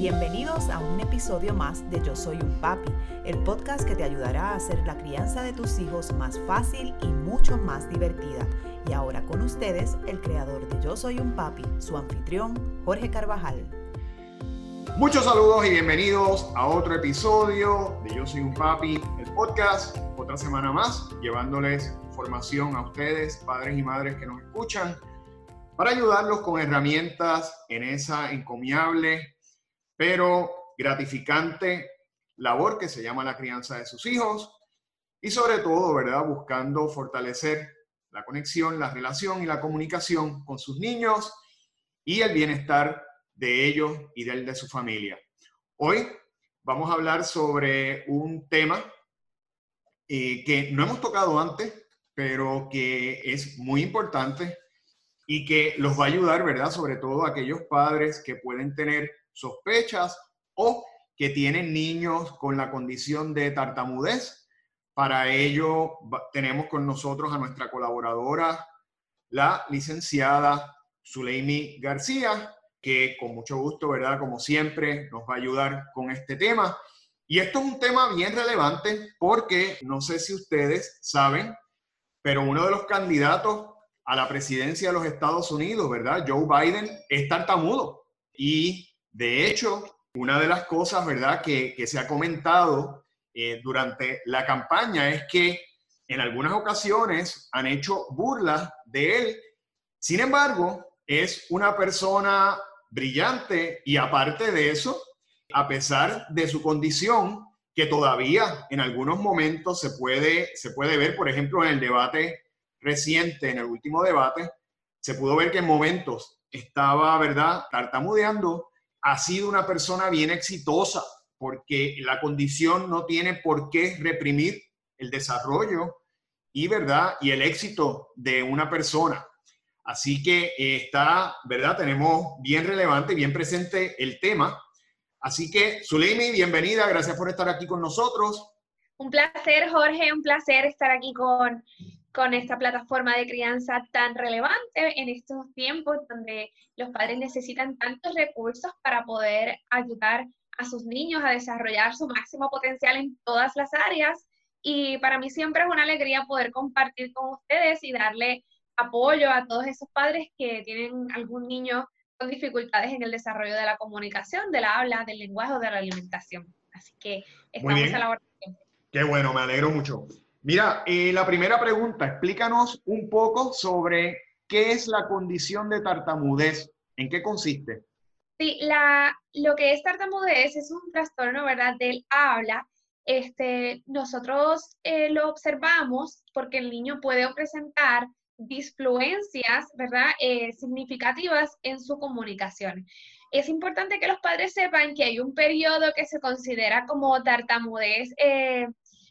Bienvenidos a un episodio más de Yo Soy un Papi, el podcast que te ayudará a hacer la crianza de tus hijos más fácil y mucho más divertida. Y ahora con ustedes, el creador de Yo Soy un Papi, su anfitrión, Jorge Carvajal. Muchos saludos y bienvenidos a otro episodio de Yo Soy un Papi, el podcast, otra semana más, llevándoles información a ustedes, padres y madres que nos escuchan, para ayudarlos con herramientas en esa encomiable pero gratificante labor que se llama la crianza de sus hijos y sobre todo, ¿verdad? Buscando fortalecer la conexión, la relación y la comunicación con sus niños y el bienestar de ellos y del de su familia. Hoy vamos a hablar sobre un tema eh, que no hemos tocado antes, pero que es muy importante y que los va a ayudar, ¿verdad? Sobre todo a aquellos padres que pueden tener sospechas o que tienen niños con la condición de tartamudez. Para ello tenemos con nosotros a nuestra colaboradora, la licenciada Zuleimi García, que con mucho gusto, ¿verdad? Como siempre, nos va a ayudar con este tema. Y esto es un tema bien relevante porque no sé si ustedes saben, pero uno de los candidatos a la presidencia de los Estados Unidos, ¿verdad? Joe Biden es tartamudo. Y de hecho, una de las cosas, ¿verdad?, que, se ha comentado eh, durante la campaña es que en algunas ocasiones han hecho burlas de él. Sin embargo, es una persona brillante y aparte de eso, a pesar de su condición, que todavía en algunos momentos se puede, se puede ver, por ejemplo, en el debate reciente, en el último debate, se pudo ver que en momentos estaba, ¿verdad?, tartamudeando ha sido una persona bien exitosa porque la condición no tiene por qué reprimir el desarrollo y, ¿verdad? y el éxito de una persona. Así que eh, está, ¿verdad? Tenemos bien relevante, bien presente el tema. Así que, Zuleimi, bienvenida, gracias por estar aquí con nosotros. Un placer, Jorge, un placer estar aquí con, con esta plataforma de crianza tan relevante en estos tiempos donde los padres necesitan tantos recursos para poder ayudar a sus niños a desarrollar su máximo potencial en todas las áreas. Y para mí siempre es una alegría poder compartir con ustedes y darle apoyo a todos esos padres que tienen algún niño con dificultades en el desarrollo de la comunicación, de la habla, del lenguaje o de la alimentación. Así que estamos a la hora. Qué bueno, me alegro mucho. Mira, eh, la primera pregunta, explícanos un poco sobre qué es la condición de tartamudez, en qué consiste. Sí, la, lo que es tartamudez es un trastorno, ¿verdad?, del habla. Este, nosotros eh, lo observamos porque el niño puede presentar disfluencias, ¿verdad?, eh, significativas en su comunicación. Es importante que los padres sepan que hay un periodo que se considera como tartamudez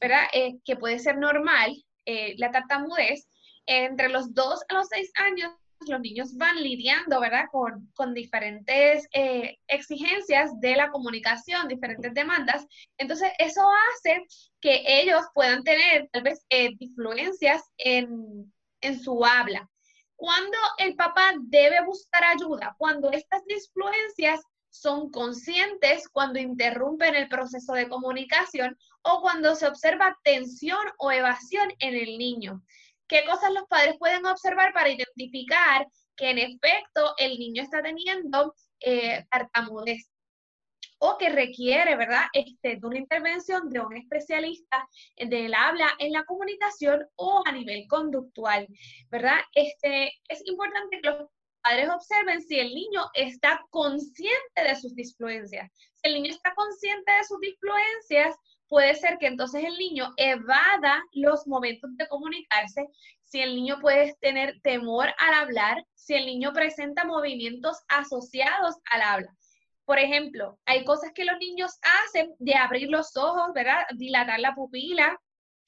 ¿verdad? Eh, que puede ser normal, eh, la tartamudez, entre los 2 a los 6 años los niños van lidiando, ¿verdad? Con, con diferentes eh, exigencias de la comunicación, diferentes demandas. Entonces, eso hace que ellos puedan tener tal vez influencias en, en su habla. Cuando el papá debe buscar ayuda, cuando estas influencias son conscientes cuando interrumpen el proceso de comunicación o cuando se observa tensión o evasión en el niño. ¿Qué cosas los padres pueden observar para identificar que en efecto el niño está teniendo eh, tartamudez? o que requiere, ¿verdad?, este, de una intervención de un especialista del habla en la comunicación o a nivel conductual, ¿verdad? Este, es importante que los padres observen si el niño está consciente de sus disfluencias. Si el niño está consciente de sus disfluencias, puede ser que entonces el niño evada los momentos de comunicarse, si el niño puede tener temor al hablar, si el niño presenta movimientos asociados al habla. Por ejemplo, hay cosas que los niños hacen de abrir los ojos, ¿verdad? Dilatar la pupila,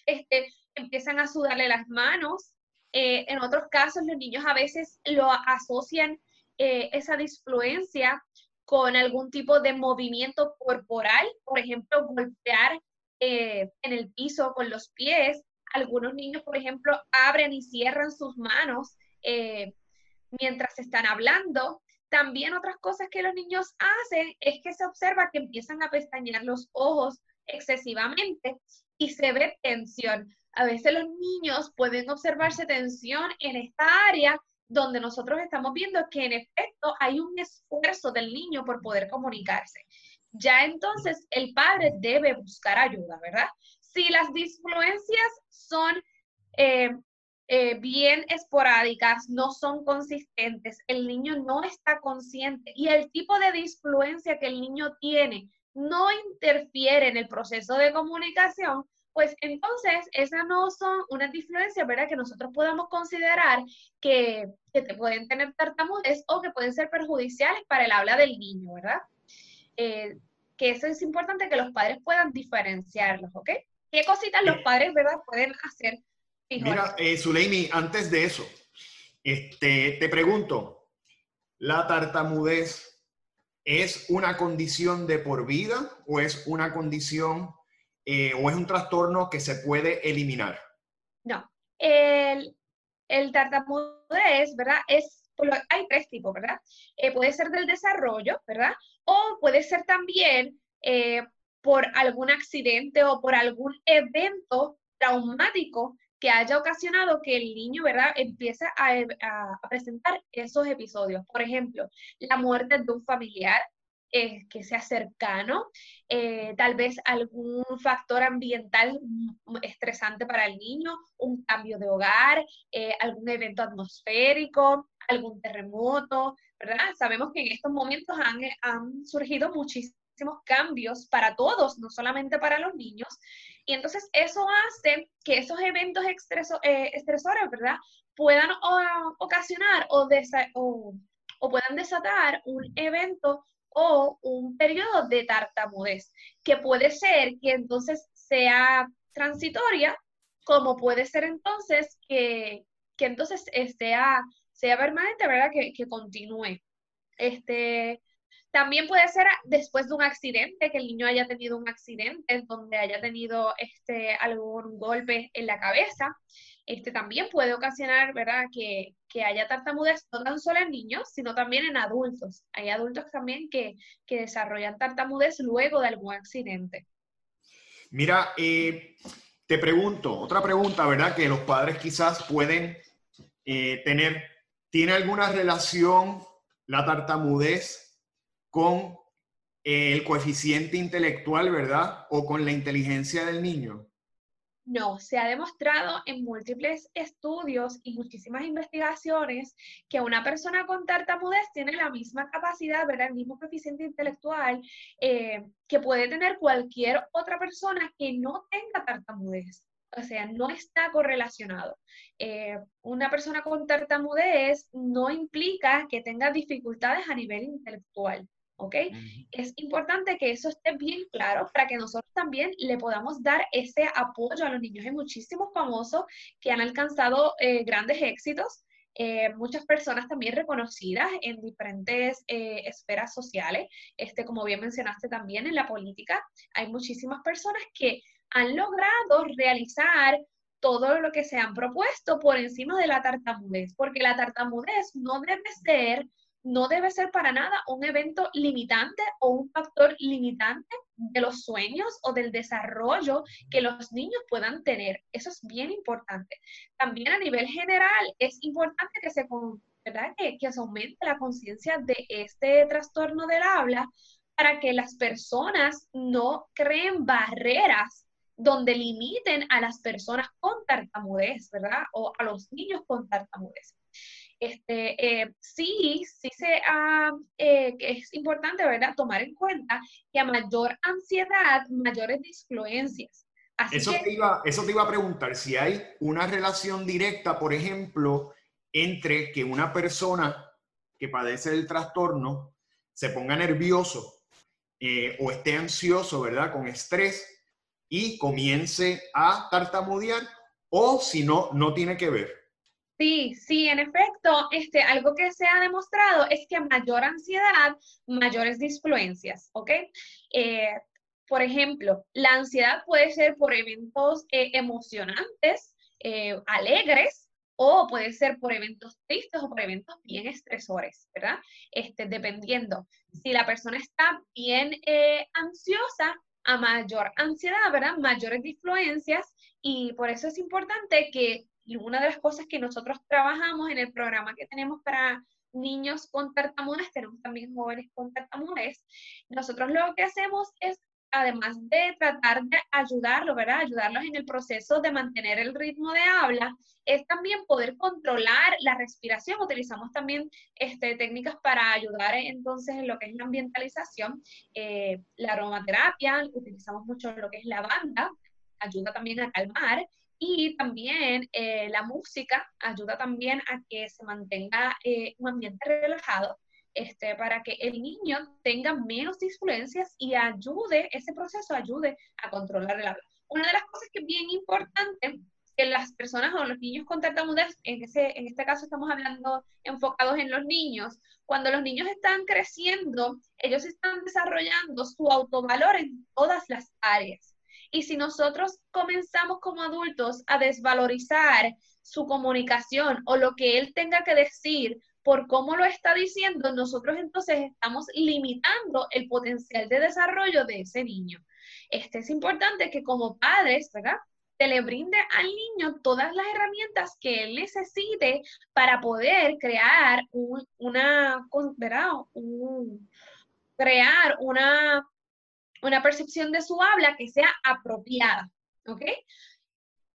este, empiezan a sudarle las manos, eh, en otros casos, los niños a veces lo asocian eh, esa disfluencia con algún tipo de movimiento corporal, por ejemplo, golpear eh, en el piso con los pies. Algunos niños, por ejemplo, abren y cierran sus manos mientras están hablando. También otras cosas que los niños hacen es que se observa que empiezan a pestañear los ojos excesivamente y se ve tensión. A veces los niños pueden observarse tensión en esta área donde nosotros estamos viendo que en efecto hay un esfuerzo del niño por poder comunicarse. Ya entonces el padre debe buscar ayuda, ¿verdad? Si las disfluencias son eh, eh, bien esporádicas, no son consistentes, el niño no está consciente y el tipo de disfluencia que el niño tiene no interfiere en el proceso de comunicación, pues entonces esas no son unas disfluencias, ¿verdad? Que nosotros podemos considerar que, que te pueden tener tartamudez o que pueden ser perjudiciales para el habla del niño, ¿verdad? Eh, que eso es importante que los padres puedan diferenciarlos, ¿ok? ¿Qué cositas los padres, ¿verdad? Pueden hacer. Mira, eh, Zuleimi, antes de eso, este, te pregunto, ¿la tartamudez es una condición de por vida o es una condición eh, o es un trastorno que se puede eliminar? No, el, el tartamudez, ¿verdad? Es, hay tres tipos, ¿verdad? Eh, puede ser del desarrollo, ¿verdad? O puede ser también eh, por algún accidente o por algún evento traumático que haya ocasionado que el niño, ¿verdad?, empiece a, presentar esos episodios. Por ejemplo, la muerte de un familiar, eh, que sea cercano, eh, tal vez algún factor ambiental estresante para el niño, un cambio de hogar, eh, algún evento atmosférico, algún terremoto, ¿verdad? Sabemos que en estos momentos han, han surgido muchísimos cambios para todos, no solamente para los niños. Y entonces eso hace que esos eventos estresores, ¿verdad? Puedan ocasionar o, o, o puedan desatar un evento o un periodo de tartamudez, que puede ser que entonces sea transitoria, como puede ser entonces que, que entonces sea, sea permanente, ¿verdad? Que, que continúe. Este, también puede ser después de un accidente, que el niño haya tenido un accidente donde haya tenido este, algún golpe en la cabeza. Este también puede ocasionar, ¿verdad?, que, haya tartamudez no tan solo en niños, sino también en adultos. Hay adultos también que, desarrollan tartamudez luego de algún accidente. Mira, eh, te pregunto, otra pregunta, ¿verdad? Que los padres quizás pueden eh, tener, ¿tiene alguna relación la tartamudez con el coeficiente intelectual, ¿verdad? O con la inteligencia del niño. No, se ha demostrado en múltiples estudios y muchísimas investigaciones que una persona con tartamudez tiene la misma capacidad, ¿verdad? El mismo coeficiente intelectual eh, que puede tener cualquier otra persona que no tenga tartamudez. O sea, no está correlacionado. Eh, una persona con tartamudez no implica que tenga dificultades a nivel intelectual. ¿Ok? Es importante que eso esté bien claro para que nosotros también le podamos dar ese apoyo a los niños. Hay muchísimos famosos que han alcanzado eh, grandes éxitos, eh, muchas personas también reconocidas en diferentes eh, esferas sociales, este, como bien mencionaste también en la política, hay muchísimas personas que han logrado realizar todo lo que se han propuesto por encima de la tartamudez, porque la tartamudez no debe ser no debe ser para nada un evento limitante o un factor limitante de los sueños o del desarrollo que los niños puedan tener. Eso es bien importante. También a nivel general es importante que se, ¿verdad? Que, que se aumente la conciencia de este trastorno del habla para que las personas no creen barreras donde limiten a las personas con tartamudez, ¿verdad? O a los niños con tartamudez este, eh, sí, sí se eh, es importante, ¿verdad?, tomar en cuenta que a mayor ansiedad, mayores disfluencias. eso, te iba, eso te iba a preguntar, si hay una relación directa, por ejemplo, entre que una persona que padece el trastorno se ponga nervioso eh, o esté ansioso, ¿verdad?, con estrés y comience a tartamudear, o si no, no tiene que ver. Sí, sí, en efecto, este, algo que se ha demostrado es que mayor ansiedad, mayores disfluencias, ¿ok? Eh, por ejemplo, la ansiedad puede ser por eventos eh, emocionantes, eh, alegres, o puede ser por eventos tristes o por eventos bien estresores, ¿verdad? Este, dependiendo. Si la persona está bien ansiosa, a mayor ansiedad, ¿verdad? Mayores disfluencias y por eso es importante que una de las cosas que nosotros trabajamos en el programa que tenemos para niños con tartamudez, tenemos también jóvenes con tartamudez, nosotros lo que hacemos es además de tratar de ayudarlo, ¿verdad? Ayudarlos en el proceso de mantener el ritmo de habla, es también poder controlar la respiración. Utilizamos también este, técnicas para ayudar entonces en lo que es la ambientalización, eh, la aromaterapia, utilizamos mucho lo que es la banda, ayuda también a calmar. Y también eh, la música ayuda también a que se mantenga eh, un ambiente relajado este, para que el niño tenga menos disfluencias y ayude, ese proceso ayude a controlar el habla. Una de las cosas que es bien importante que las personas o los niños con tartamudez, en, ese, en este caso estamos hablando enfocados en los niños, cuando los niños están creciendo, ellos están desarrollando su autovalor en todas las áreas. Y si nosotros comenzamos como adultos a desvalorizar su comunicación o lo que él tenga que decir por cómo lo está diciendo, nosotros entonces estamos limitando el potencial de desarrollo de ese niño. Este es importante que como padres, ¿verdad? Se le brinde al niño todas las herramientas que él necesite para poder crear una, ¿verdad? crear una, una percepción de su habla que sea apropiada, ¿ok?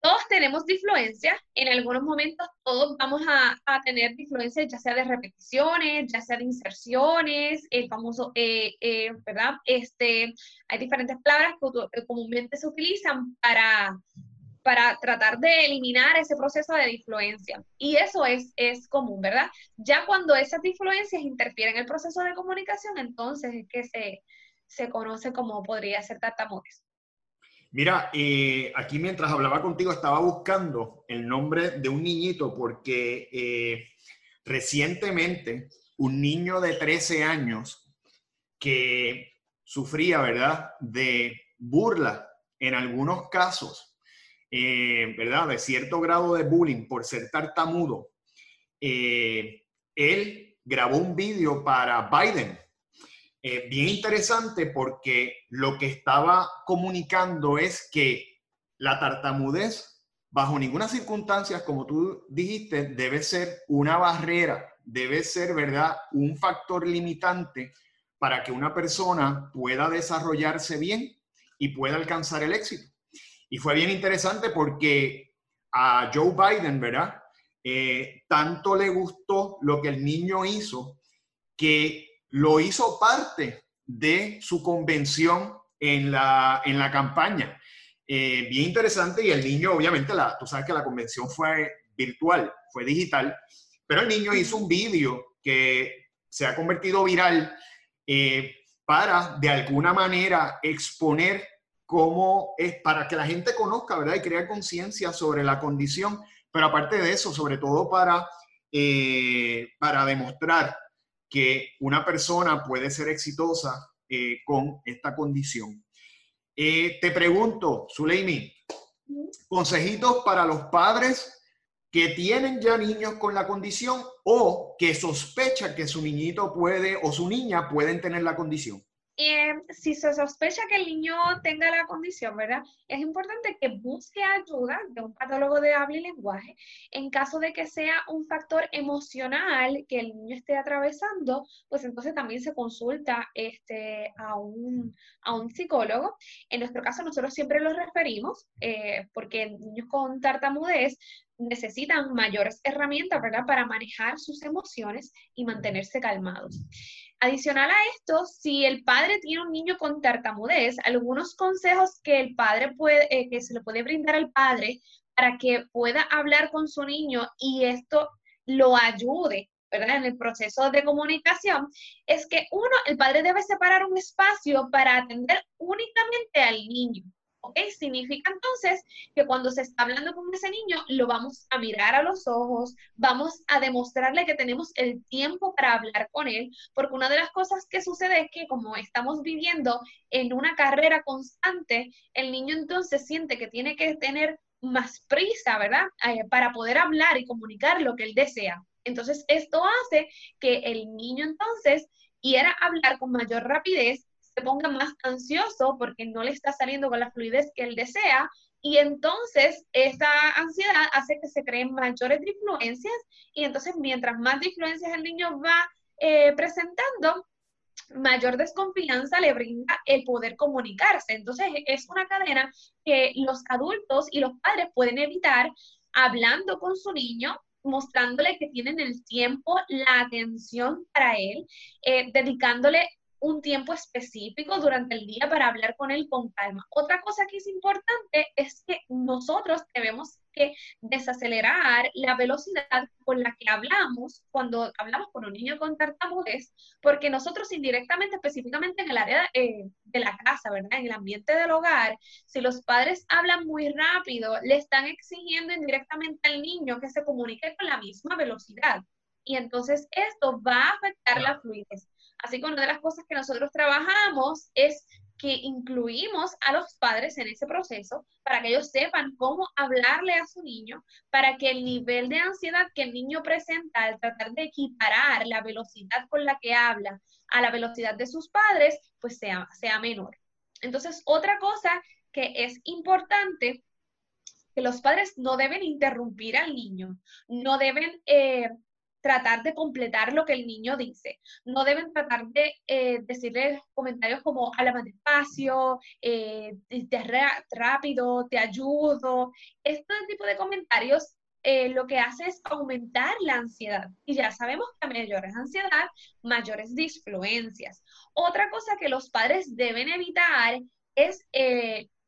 todos tenemos disfluencia, en algunos momentos todos vamos a, tener disfluencia ya sea de repeticiones, ya sea de inserciones, el famoso, eh, eh, ¿verdad? Este, hay diferentes palabras que comúnmente se utilizan para, para tratar de eliminar ese proceso de disfluencia. Y eso es, es común, ¿verdad? Ya cuando esas disfluencias interfieren en el proceso de comunicación, entonces es que se, se conoce como podría ser tartamudez. Mira, eh, aquí mientras hablaba contigo estaba buscando el nombre de un niñito porque eh, recientemente un niño de 13 años que sufría, ¿verdad?, de burla en algunos casos, eh, ¿verdad?, de cierto grado de bullying por ser tartamudo. él grabó un vídeo para Biden eh, bien interesante porque lo que estaba comunicando es que la tartamudez, bajo ninguna circunstancia, como tú dijiste, debe ser una barrera, debe ser, ¿verdad?, un factor limitante para que una persona pueda desarrollarse bien y pueda alcanzar el éxito. Y fue bien interesante porque a Joe Biden, ¿verdad? Eh, tanto le gustó lo que el niño hizo que lo hizo parte de su convención en la, en la campaña. Eh, bien interesante y el niño, obviamente, la, tú sabes que la convención fue virtual, fue digital, pero el niño hizo un vídeo que se ha convertido viral eh, para, de alguna manera, exponer cómo es, para que la gente conozca, ¿verdad? Y crear conciencia sobre la condición, pero aparte de eso, sobre todo para, eh, para demostrar que una persona puede ser exitosa eh, con esta condición. Eh, te pregunto, Zuleimi, consejitos para los padres que tienen ya niños con la condición o que sospechan que su niñito puede o su niña pueden tener la condición. Eh, si se sospecha que el niño tenga la condición, ¿verdad? Es importante que busque ayuda de un patólogo de habla y lenguaje en caso de que sea un factor emocional que el niño esté atravesando, pues entonces también se consulta este, a, un, a un psicólogo. En nuestro caso nosotros siempre los referimos eh, porque niños con tartamudez necesitan mayores herramientas, ¿verdad? Para manejar sus emociones y mantenerse calmados. Adicional a esto, si el padre tiene un niño con tartamudez, algunos consejos que el padre puede, eh, que se le puede brindar al padre para que pueda hablar con su niño y esto lo ayude, ¿verdad? En el proceso de comunicación, es que uno, el padre debe separar un espacio para atender únicamente al niño. ¿Ok? Significa entonces que cuando se está hablando con ese niño, lo vamos a mirar a los ojos, vamos a demostrarle que tenemos el tiempo para hablar con él, porque una de las cosas que sucede es que como estamos viviendo en una carrera constante, el niño entonces siente que tiene que tener más prisa, ¿verdad? Eh, para poder hablar y comunicar lo que él desea. Entonces, esto hace que el niño entonces quiera hablar con mayor rapidez, se ponga más ansioso porque no le está saliendo con la fluidez que él desea y entonces esa ansiedad hace que se creen mayores disfluencias y entonces mientras más disfluencias el niño va eh, presentando, mayor desconfianza le brinda el poder comunicarse. Entonces es una cadena que los adultos y los padres pueden evitar hablando con su niño mostrándole que tienen el tiempo, la atención para él, eh, dedicándole un tiempo específico durante el día para hablar con él con calma. Otra cosa que es importante es que nosotros debemos que desacelerar la velocidad con la que hablamos cuando hablamos con un niño con tartamudez, porque nosotros indirectamente, específicamente en el área eh, de la casa, ¿verdad? En el ambiente del hogar, si los padres hablan muy rápido, le están exigiendo indirectamente al niño que se comunique con la misma velocidad. Y entonces esto va a afectar la fluidez. Así que una de las cosas que nosotros trabajamos es que incluimos a los padres en ese proceso para que ellos sepan cómo hablarle a su niño, para que el nivel de ansiedad que el niño presenta al tratar de equiparar la velocidad con la que habla a la velocidad de sus padres, pues sea, sea menor. Entonces, otra cosa que es importante que los padres no deben interrumpir al niño, no deben eh, tratar de completar lo que el niño dice. No deben tratar de eh, decirle comentarios como habla más despacio, eh, rápido, te ayudo. Este tipo de comentarios eh, lo que hace es aumentar la ansiedad. Y ya sabemos que a mayores ansiedad, mayores disfluencias. Otra cosa que los padres deben evitar es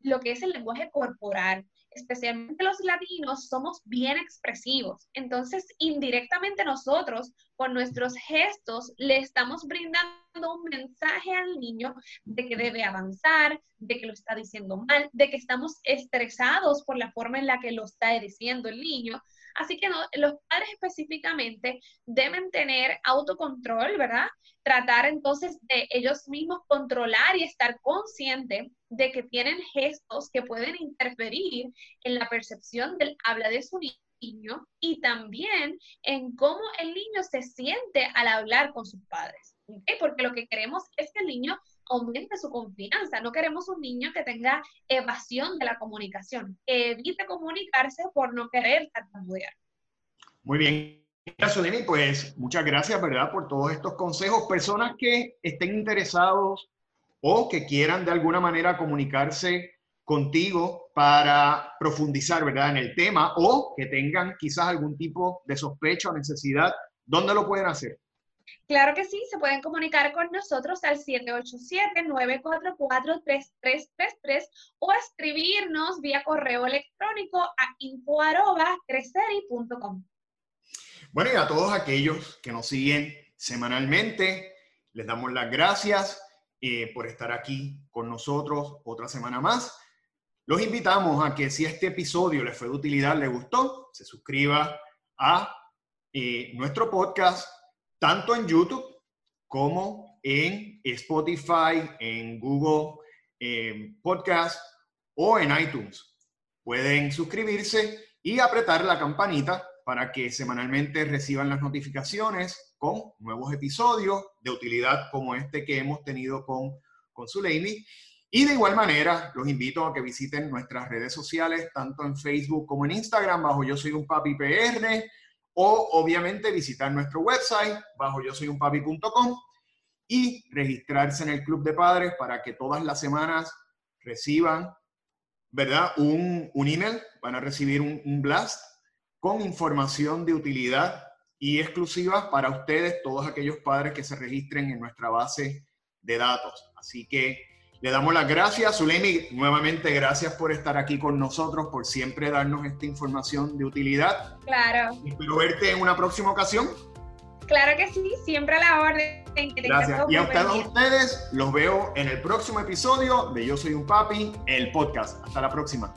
lo que es el lenguaje corporal especialmente los latinos, somos bien expresivos. Entonces, indirectamente nosotros, con nuestros gestos, le estamos brindando un mensaje al niño de que debe avanzar, de que lo está diciendo mal, de que estamos estresados por la forma en la que lo está diciendo el niño. Así que los padres específicamente deben tener autocontrol, ¿verdad? Tratar entonces de ellos mismos controlar y estar consciente de que tienen gestos que pueden interferir en la percepción del habla de su niño y también en cómo el niño se siente al hablar con sus padres. Porque lo que queremos es que el niño aumente su confianza. No queremos un niño que tenga evasión de la comunicación, que evite comunicarse por no querer tartamudear. Muy bien. Soleni, pues muchas gracias, ¿verdad?, por todos estos consejos. Personas que estén interesados o que quieran de alguna manera comunicarse contigo para profundizar, ¿verdad?, en el tema o que tengan quizás algún tipo de sospecha o necesidad, ¿dónde lo pueden hacer? Claro que sí, se pueden comunicar con nosotros al 787-944-3333 o escribirnos vía correo electrónico a info.creseri.com. Bueno, y a todos aquellos que nos siguen semanalmente, les damos las gracias eh, por estar aquí con nosotros otra semana más. Los invitamos a que si este episodio les fue de utilidad, les gustó, se suscriba a eh, nuestro podcast tanto en YouTube como en Spotify, en Google eh, Podcast o en iTunes. Pueden suscribirse y apretar la campanita para que semanalmente reciban las notificaciones con nuevos episodios de utilidad como este que hemos tenido con, con Zuleimi. Y de igual manera, los invito a que visiten nuestras redes sociales, tanto en Facebook como en Instagram, bajo Yo Soy un Papi PR, o obviamente visitar nuestro website bajo yo soy un papi.com y registrarse en el Club de Padres para que todas las semanas reciban, ¿verdad? Un, un email, van a recibir un, un, blast con información de utilidad y exclusiva para ustedes, todos aquellos padres que se registren en nuestra base de datos. Así que le damos las gracias. Zulemi, nuevamente gracias por estar aquí con nosotros, por siempre darnos esta información de utilidad. Claro. Espero verte en una próxima ocasión. Claro que sí, siempre a la orden. gracias. Y a ustedes, ustedes los veo en el próximo episodio de Yo Soy un Papi, el podcast. Hasta la próxima.